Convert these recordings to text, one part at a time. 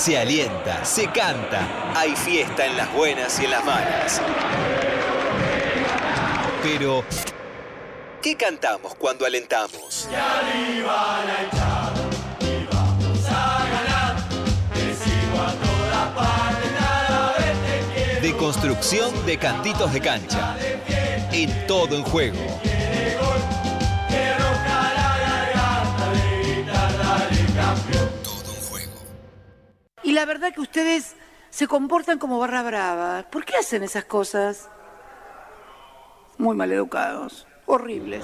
Se alienta, se canta, hay fiesta en las buenas y en las malas. Pero, ¿qué cantamos cuando alentamos? De construcción de cantitos de cancha. En todo en juego. La verdad que ustedes se comportan como barra brava. ¿Por qué hacen esas cosas? Muy maleducados, horribles.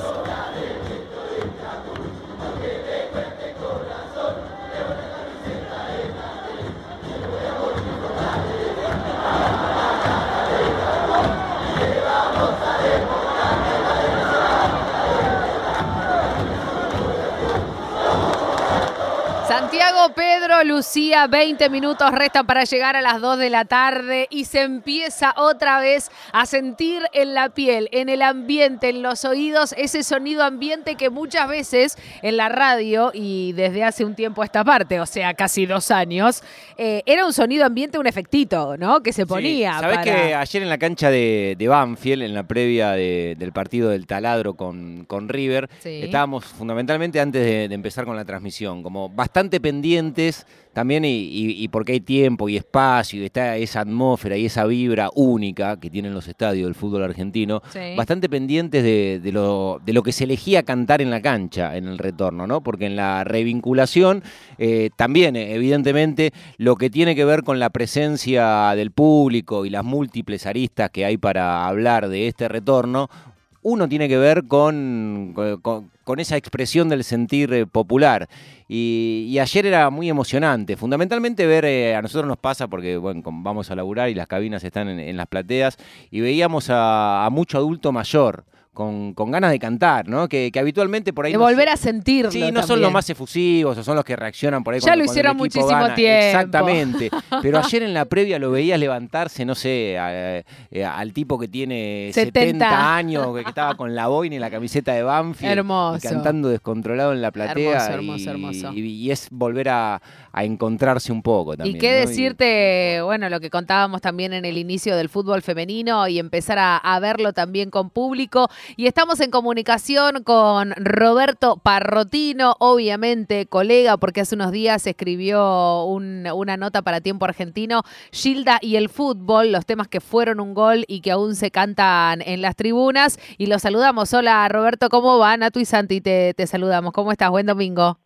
Santiago, Pedro, Lucía, 20 minutos restan para llegar a las 2 de la tarde y se empieza otra vez a sentir en la piel, en el ambiente, en los oídos, ese sonido ambiente que muchas veces en la radio y desde hace un tiempo a esta parte, o sea, casi dos años, eh, era un sonido ambiente, un efectito, ¿no? Que se ponía. Sí. ¿Sabés para- que ayer en la cancha de, de Banfield, en la previa de- del partido del taladro con, con River, Sí. estábamos fundamentalmente antes de, de empezar con la transmisión, como bastante pendientes también y, y- y porque hay tiempo y espacio y está esa atmósfera y esa vibra única que tienen los estadios del fútbol argentino, Sí. bastante pendientes de, de lo, de lo que se elegía cantar en la cancha en el retorno, ¿no? Porque en la revinculación eh, también, eh, evidentemente, lo que tiene que ver con la presencia del público y las múltiples aristas que hay para hablar de este retorno, uno tiene que ver con, con- esa expresión del sentir eh, popular. Y, ayer era muy emocionante. Fundamentalmente ver, eh, a nosotros nos pasa porque bueno, vamos a laburar y las cabinas están en, en las plateas y veíamos a mucho adulto mayor. Con, con ganas de cantar, ¿no? Que, que habitualmente por ahí. De no volver se- a sentirlo. Sí, no son los más efusivos o son los que reaccionan por ahí. Ya cuando- lo cuando el hicieron muchísimo gana. tiempo. Exactamente. Pero ayer en la previa lo veías levantarse, no sé, a- eh, al tipo que tiene 70, 70 años, que estaba con la boina y la camiseta de Banfield. Hermoso. y cantando descontrolado en la platea. Hermoso, hermoso, y, hermoso. Y, y es volver a, a encontrarse un poco también. Y qué ¿no? decirte, bueno, lo que contábamos también en el inicio del fútbol femenino y empezar a, a verlo también con público. Y estamos en comunicación con Roberto Parrotino, obviamente colega, porque hace unos días escribió un- una nota para Tiempo Argentino, Gilda y el fútbol, los temas que fueron un gol y que aún se cantan en las tribunas. Y los saludamos. Hola Roberto, ¿cómo va? Natu y Santi, te, te saludamos. ¿Cómo estás? Buen domingo.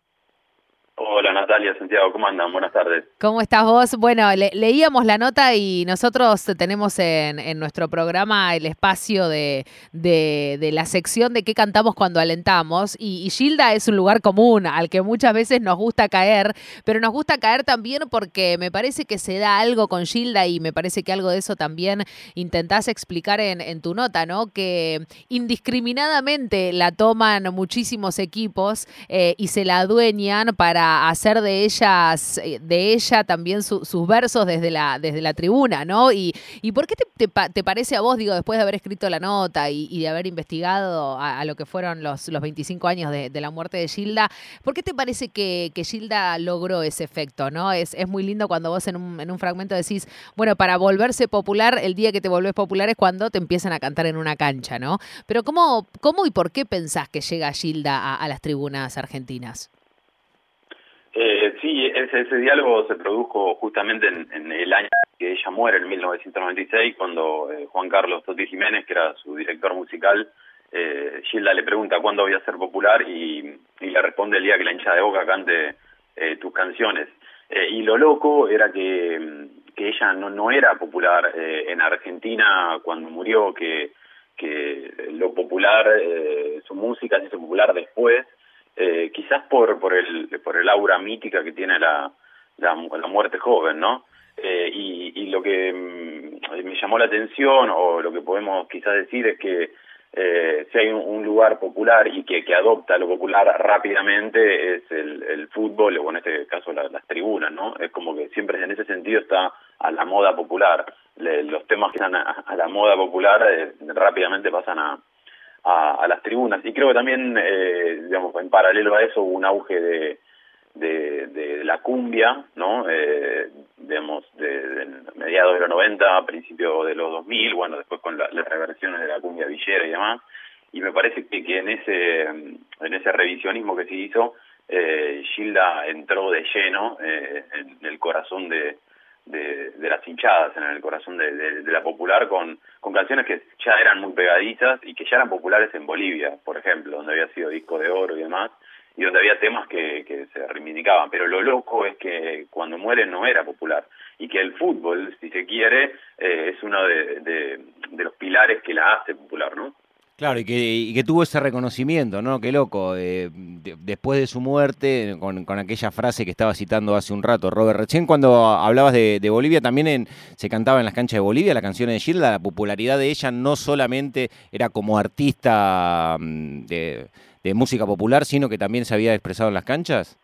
Hola Natalia, Santiago, ¿cómo andan? Buenas tardes. ¿Cómo estás vos? Bueno, le- leíamos la nota y nosotros tenemos en, en nuestro programa el espacio de, de- la sección de qué cantamos cuando alentamos. Y, y Gilda es un lugar común al que muchas veces nos gusta caer, pero nos gusta caer también porque me parece que se da algo con Gilda y me parece que algo de eso también intentás explicar en, en tu nota, ¿no? Que indiscriminadamente la toman muchísimos equipos eh, y se la adueñan para hacer de ellas, eh, de ella también su- sus versos desde la, desde la tribuna, ¿no? Y, y por qué te, te pa- te parece a vos, digo, después de haber escrito la nota y, de haber investigado a, lo que fueron los, los 25 años de, la muerte de Gilda, ¿por qué te parece que, que Gilda logró ese efecto, ¿no? Es, es muy lindo cuando vos en un, en un fragmento decís, bueno, para volverse popular, el día que te volvés popular es cuando te empiezan a cantar en una cancha, ¿no? Pero ¿cómo, cómo y por qué pensás que llega Gilda a las tribunas argentinas? Eh, sí, ese, ese diálogo se produjo justamente en, el año que ella muere, en 1996, cuando eh, Juan Carlos Totti Jiménez, que era su director musical, eh, Gilda le pregunta cuándo voy a ser popular y, le responde el día que la hincha de boca cante eh, tus canciones. Eh, y lo loco era que, mm, que ella no, no era popular en Argentina cuando murió, que, que lo popular, su música se hizo popular después, eh, quizás por, por, el, por el aura mítica que tiene la, la, la muerte joven, ¿no? Eh, y, lo que mm, me llamó la atención, o lo que podemos quizás decir, es que eh, si hay un, un lugar popular y que, que adopta lo popular rápidamente es el, el fútbol, o en este caso la- las tribunas, ¿no? Es como que siempre en ese sentido está a la moda popular. Le- los temas que están a, a la moda popular eh, rápidamente pasan a, a, a las tribunas. Y creo que también, eh, digamos, en paralelo a eso hubo un auge de, de, la cumbia, ¿no? Eh, digamos, de, mediados de los 90, a principios de los 2000, bueno, después con las reversiones de la cumbia villera y demás, y me parece que, que en ese en ese revisionismo que se hizo, eh, Gilda entró de lleno eh, en el corazón de, de, de, las hinchadas, en el corazón de, de, la popular, con, con canciones que ya eran muy pegadizas y que ya eran populares en Bolivia, por ejemplo, donde había sido disco de oro y demás, y donde había temas que, que se reivindicaban. Pero lo loco es que cuando muere no era popular y que el fútbol, si se quiere, eh, es uno de, de, de los pilares que la hace popular, ¿no? Claro, y que, y que, tuvo ese reconocimiento, ¿no? Qué loco. Eh, de, después de su muerte, con, aquella frase que estaba citando hace un rato, Robert, recién cuando hablabas de, Bolivia, también en, se cantaba en las canchas de Bolivia la canción de Gilda, la popularidad de ella no solamente era como artista mm, de música popular, sino que también se había expresado en las canchas.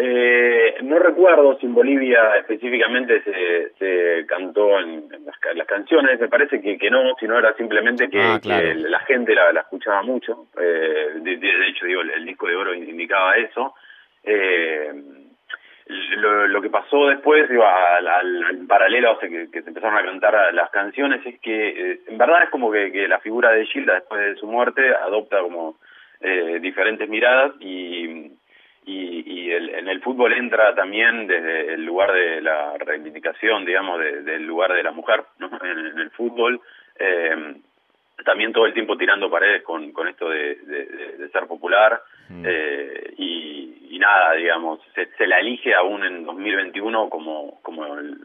Eh, no recuerdo si en Bolivia específicamente se, se cantó en, en las, las, canciones, me parece que, que no, sino era simplemente que, ah, claro. que la gente la, la, escuchaba mucho. Eh, de, de, hecho, digo, el, el, disco de oro indicaba eso. Eh, lo, lo, que pasó después, digo, al, al, al paralelo o sea, que, que, se empezaron a cantar las canciones, es que eh, en verdad es como que, que, la figura de Gilda después de su muerte adopta como eh, diferentes miradas y y, y el, en el fútbol entra también desde el lugar de la reivindicación, digamos, de, del lugar de la mujer, ¿no? En, en el fútbol, eh, también todo el tiempo tirando paredes con, con esto de, de, de ser popular, mm. eh, y, y, nada, digamos, se, se, la elige aún en 2021 como, como el,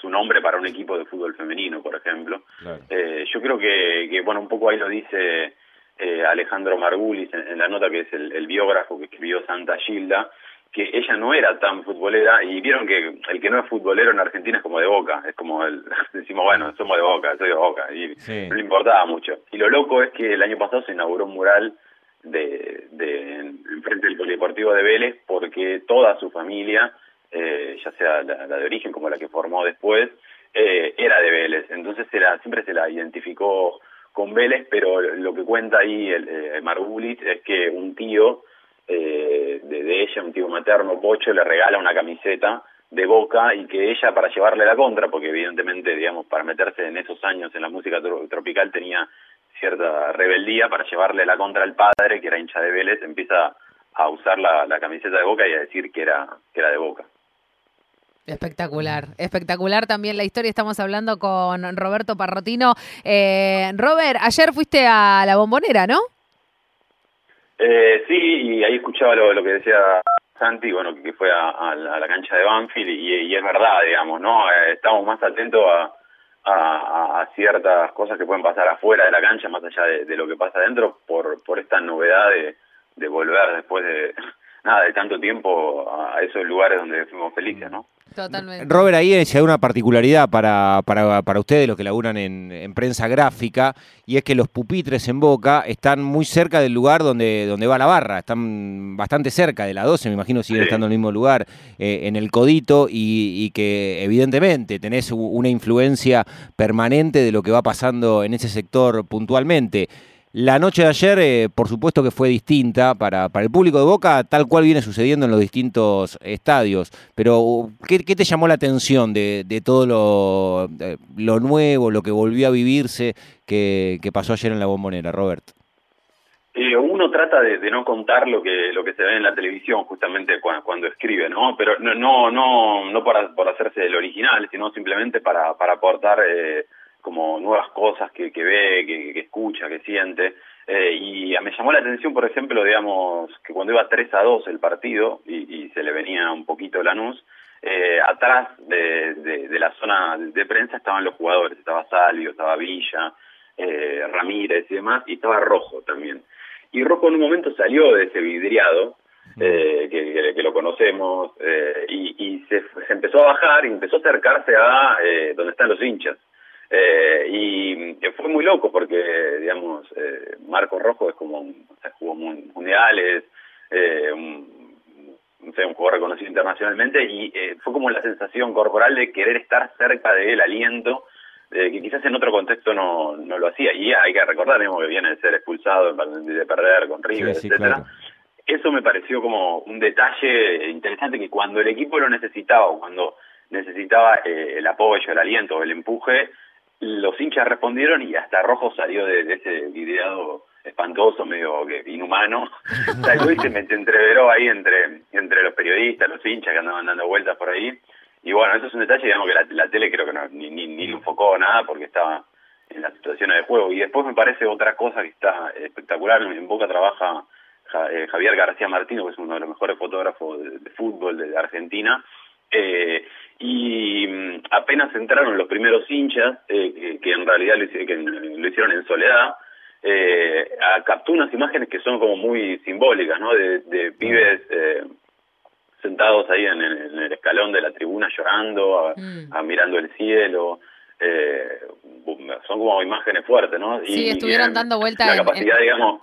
su nombre para un equipo de fútbol femenino, por ejemplo. Claro. Eh, yo creo que, que, bueno, un poco ahí lo dice eh, Alejandro Margulis en, en, la nota que es el, el, biógrafo que escribió Santa Gilda, que ella no era tan futbolera y vieron que el que no es futbolero en Argentina es como de boca, es como el, decimos, bueno, somos de boca, soy de boca, y sí. no le importaba mucho. Y lo loco es que el año pasado se inauguró un mural de, de en frente del Polideportivo de Vélez porque toda su familia, eh, ya sea la, la, de origen como la que formó después, eh, era de Vélez, entonces era, siempre se la identificó con Vélez, pero lo que cuenta ahí el, eh, Margulis es que un tío eh, de, de, ella, un tío materno, Pocho, le regala una camiseta de Boca y que ella para llevarle la contra, porque evidentemente, digamos, para meterse en esos años en la música tro tropical tenía cierta rebeldía, para llevarle la contra al padre, que era hincha de Vélez, empieza a usar la, la camiseta de Boca y a decir que era, que era de Boca. Espectacular, espectacular también la historia. Estamos hablando con Roberto Parrotino. Eh, Robert, ayer fuiste a la bombonera, ¿no? Eh, sí, y ahí escuchaba lo, que decía Santi, bueno, que fue a, la, cancha de Banfield y, es verdad, digamos, ¿no? Eh, estamos más atentos a, ciertas cosas que pueden pasar afuera de la cancha, más allá de, de lo que pasa adentro, por, por esta novedad de, de volver después de nada de tanto tiempo a esos lugares donde fuimos felices, ¿no? Totalmente. Robert, ahí se da una particularidad para, para, para ustedes, los que laburan en, en, prensa gráfica, y es que los pupitres en Boca están muy cerca del lugar donde, donde va la barra, están bastante cerca de la 12, me imagino siguen sí. estando en el mismo lugar, eh, en el Codito, y, y, que evidentemente tenés una influencia permanente de lo que va pasando en ese sector puntualmente. La noche de ayer, eh, por supuesto que fue distinta para, para el público de Boca, tal cual viene sucediendo en los distintos estadios. Pero, ¿qué, qué te llamó la atención de, de todo lo, lo, nuevo, lo que volvió a vivirse, que, que, pasó ayer en la bombonera, Robert? Eh, uno trata de, de, no contar lo que lo que se ve en la televisión justamente cuando, cuando escribe, ¿no? Pero no no no, no por, por hacerse el original, sino simplemente para, para aportar... Eh, como nuevas cosas que, que ve, que, que escucha, que siente. Eh, y me llamó la atención, por ejemplo, digamos, que cuando iba 3 a 2 el partido y, y se le venía un poquito Lanús, eh, atrás de, de, de, la zona de prensa estaban los jugadores, estaba Salvio, estaba Villa, eh, Ramírez y demás, y estaba Rojo también. Y Rojo en un momento salió de ese vidriado, eh, que, que, que, lo conocemos, eh, y, y se, se, empezó a bajar y empezó a acercarse a eh, donde están los hinchas. Eh, y fue muy loco porque, digamos, eh, Marco Rojo es como, un, o sea, jugó mundiales, eh, un, no sé, un jugador reconocido internacionalmente y eh, fue como la sensación corporal de querer estar cerca del aliento, eh, que quizás en otro contexto no, no lo hacía. Y hay que recordar, que viene de ser expulsado, de perder con River, sí, sí, etcétera. Claro. eso me pareció como un detalle interesante que cuando el equipo lo necesitaba, cuando necesitaba eh, el apoyo, el aliento, el empuje, los hinchas respondieron y hasta Rojo salió de, ese videado espantoso, medio que inhumano, salió y se me entreveró ahí entre, entre los periodistas, los hinchas que andaban dando vueltas por ahí. Y bueno, eso es un detalle, digamos que la, tele creo que no, ni, ni, ni enfocó nada porque estaba en las situaciones de juego. Y después me parece otra cosa que está espectacular, en Boca trabaja eh, Javier García Martino, que es uno de los mejores fotógrafos de, fútbol de, Argentina, eh, y mm, apenas entraron los primeros hinchas, eh, que, en realidad lo, hicieron en soledad, eh, captó unas imágenes que son como muy simbólicas, ¿no? De, pibes eh, sentados ahí en, el escalón de la tribuna llorando, mm. mirando el cielo. Eh, son como imágenes fuertes, ¿no? Sí, estuvieron dando vuelta la capacidad, digamos,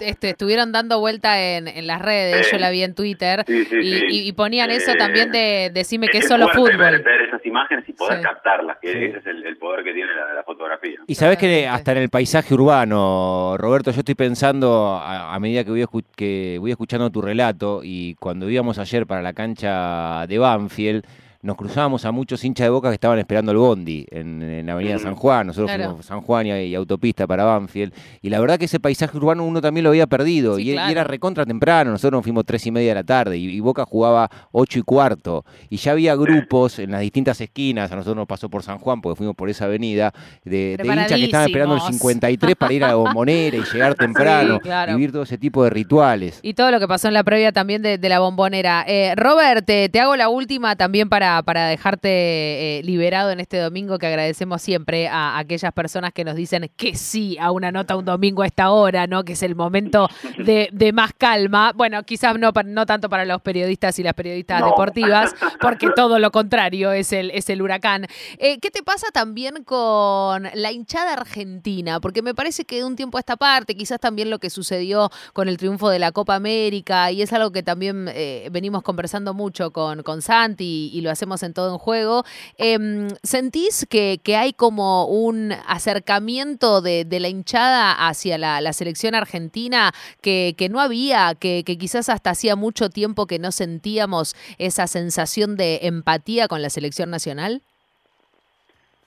este, estuvieron dando vuelta en, en las redes, yo la vi en Twitter, y, ponían eso también de decime que es, solo fútbol. Ver, esas imágenes y poder captarlas, que ese es el, poder que tiene la, fotografía. Y sabes que hasta en el paisaje urbano, Roberto, yo estoy pensando a, medida que voy, que voy escuchando tu relato y cuando íbamos ayer para la cancha de Banfield, nos cruzábamos a muchos hinchas de boca que estaban esperando el bondi en, la avenida San Juan. Nosotros fuimos San Juan y, autopista para Banfield. Y la verdad que ese paisaje urbano uno también lo había perdido. y, era recontra temprano. Nosotros nos fuimos tres y media de la tarde y, Boca jugaba ocho y cuarto. Y ya había grupos en las distintas esquinas. A nosotros nos pasó por San Juan porque fuimos por esa avenida de, hinchas que estaban esperando el 53 para ir a la bombonera y llegar temprano. y vivir todo ese tipo de rituales. Y todo lo que pasó en la previa también de, la bombonera. Eh, Robert, te hago la última también para para, dejarte eh, liberado en este domingo, que agradecemos siempre a, aquellas personas que nos dicen que sí a una nota un domingo a esta hora, ¿no? Que es el momento de, más calma. Bueno, quizás no, no tanto para los periodistas y las periodistas deportivas, porque todo lo contrario es el, es el huracán. Eh, ¿Qué te pasa también con la hinchada argentina? Porque me parece que de un tiempo a esta parte, quizás también lo que sucedió con el triunfo de la Copa América, y es algo que también eh, venimos conversando mucho con, con Santi y lo hacemos en todo en juego. Em, ¿Sentís que, hay como un acercamiento de, la hinchada hacia la, selección argentina que, no había, que, quizás hasta hacía mucho tiempo que no sentíamos esa sensación de empatía con la selección nacional?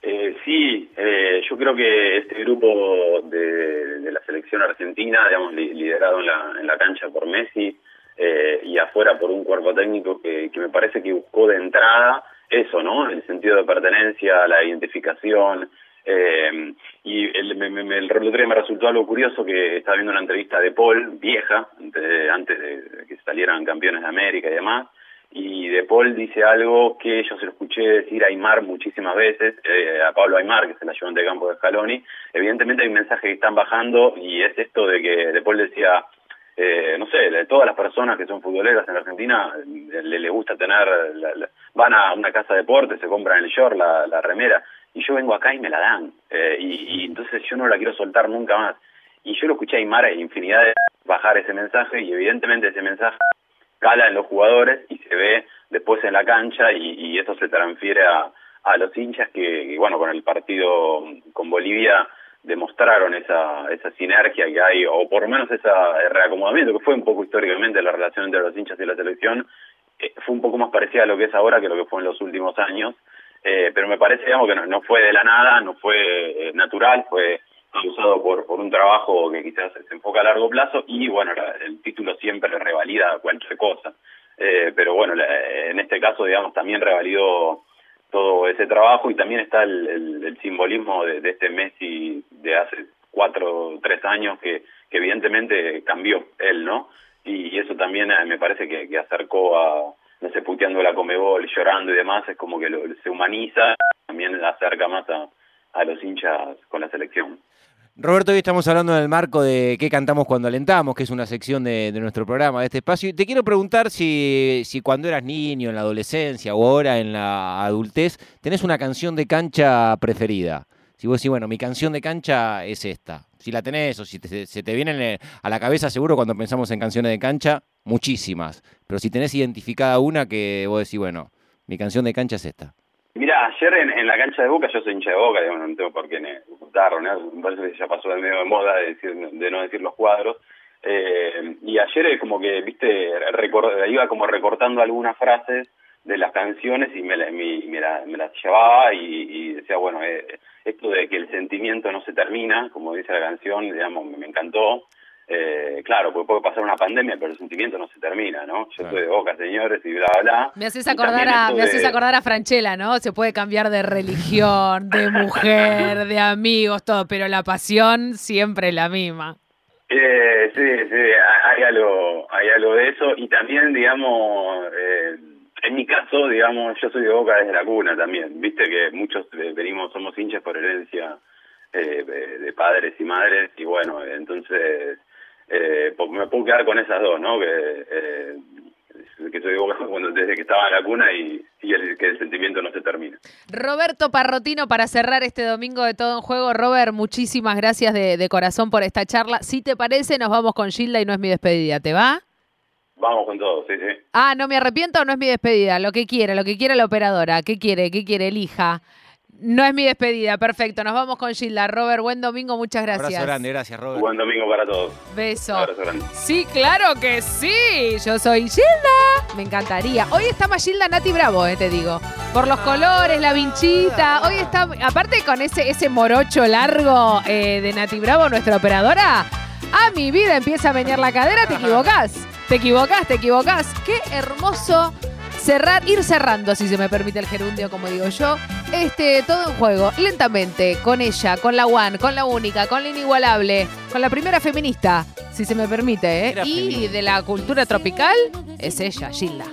Eh, sí, eh, yo creo que este grupo de, la selección argentina, digamos, liderado en la, en la cancha por Messi, eh, y afuera por un cuerpo técnico que, me parece que buscó de entrada eso, ¿no? El sentido de pertenencia, la identificación. Eh, y el, me, me, me, me resultó algo curioso que estaba viendo una entrevista de Paul, vieja, antes de que salieran campeones de América y demás, y de Paul dice algo que yo se lo escuché decir a Aymar muchísimas veces, eh, a Pablo Aymar, que es el ayudante de campo de Scaloni. Evidentemente hay un mensaje que están bajando y es esto de que de Paul decía, eh, no sé, de todas las personas que son futboleras en Argentina le, le gusta tener, van a una casa de deporte, se compran el short, la, la remera, y yo vengo acá y me la dan, eh, y, entonces yo no la quiero soltar nunca más. Y yo lo escuché a Aymar infinidad de bajar ese mensaje, y evidentemente ese mensaje cala en los jugadores y se ve después en la cancha, y, y eso se transfiere a, a los hinchas que, bueno, con el partido con Bolivia demostraron esa, esa sinergia que hay, o por lo menos ese reacomodamiento, que fue un poco históricamente la relación entre los hinchas y la selección, eh, fue un poco más parecida a lo que es ahora que lo que fue en los últimos años, eh, pero me parece, digamos, que no, fue de la nada, no fue eh, natural, fue usado por, por un trabajo que quizás se enfoca a largo plazo y, bueno, el título siempre revalida cualquier cosa. pero bueno, en este caso, digamos, también revalidó todo ese trabajo y también está el, simbolismo de, este Messi de hace cuatro tres años que, evidentemente cambió él, ¿no? Y, eso también eh, me parece que, acercó a, no sé, puteando la Comebol, llorando y demás, es como que lo, se humaniza, también acerca más a los hinchas con la selección. Roberto, hoy estamos hablando en el marco de qué cantamos cuando alentamos, que es una sección de, nuestro programa, de este espacio. Y te quiero preguntar si, si cuando eras niño, en la adolescencia o ahora en la adultez, tenés una canción de cancha preferida. Si vos decís, bueno, mi canción de cancha es esta. Si la tenés o si se te viene a la cabeza, seguro cuando pensamos en canciones de cancha, muchísimas. Pero si tenés identificada una que vos decís, bueno, mi canción de cancha es esta. Mira, ayer en, la cancha de Boca, yo soy hincha de Boca, no tengo por qué ocultarlo, ¿no? parece que ya pasó de medio de moda de, decir, de no decir los cuadros, Eh, y ayer como que, viste, iba como recortando algunas frases de las canciones y me, me, la- me las llevaba y, y decía, bueno, eh, esto de que el sentimiento no se termina, como dice la canción, digamos, me encantó. Eh, claro, porque puede pasar una pandemia, pero el sentimiento no se termina, ¿no? Yo Claro. soy de Boca, señores, y bla, bla, bla. Me haces acordar a, me haces de- acordar a Franchella, ¿no? Se puede cambiar de religión, de mujer, de amigos, todo, pero la pasión siempre es la misma. Eh, sí, sí, hay algo, hay algo de eso y también, digamos, eh, en mi caso, digamos, yo soy de Boca desde la cuna también, viste que muchos eh, venimos, somos hinchas por herencia eh, de padres y madres y bueno, entonces eh, po- me puedo quedar con esas dos, ¿no? Que, eh, que soy desde que estaba en la cuna y, y el, que el sentimiento no se termina. Roberto Parrotino, para cerrar este domingo de todo en juego. Robert, muchísimas gracias de, de corazón por esta charla. Si te parece, nos vamos con Gilda y no es mi despedida. ¿Te va? Vamos con todo, sí, sí. Ah, no me arrepiento o no es mi despedida. Lo que quiera, lo que quiera la operadora. ¿Qué quiere? ¿Qué quiere? Elija. No es mi despedida. Perfecto. Nos vamos con Gilda. Robert, buen domingo. Muchas gracias. Abrazo grande, gracias, Robert. Buen domingo para todos. Beso. Abrazo grande. Sí, claro que sí. Yo soy Gilda. Me encantaría. Hoy está más Gilda Nati Bravo, eh, te digo. Por los colores, la vinchita. Hoy está, aparte con ese, ese morocho largo eh, de Nati Bravo, nuestra operadora. A mi vida empieza a menear la cadera, te equivocás. Te equivocás, te equivocás. Qué hermoso cerrar, ir cerrando, si se me permite el gerundio, como digo yo. Este, todo en juego, lentamente, con ella, con la One, con la única, con la inigualable, con la primera feminista, si se me permite, ¿eh? Era Y feminista. de la cultura tropical, es ella, Gilda.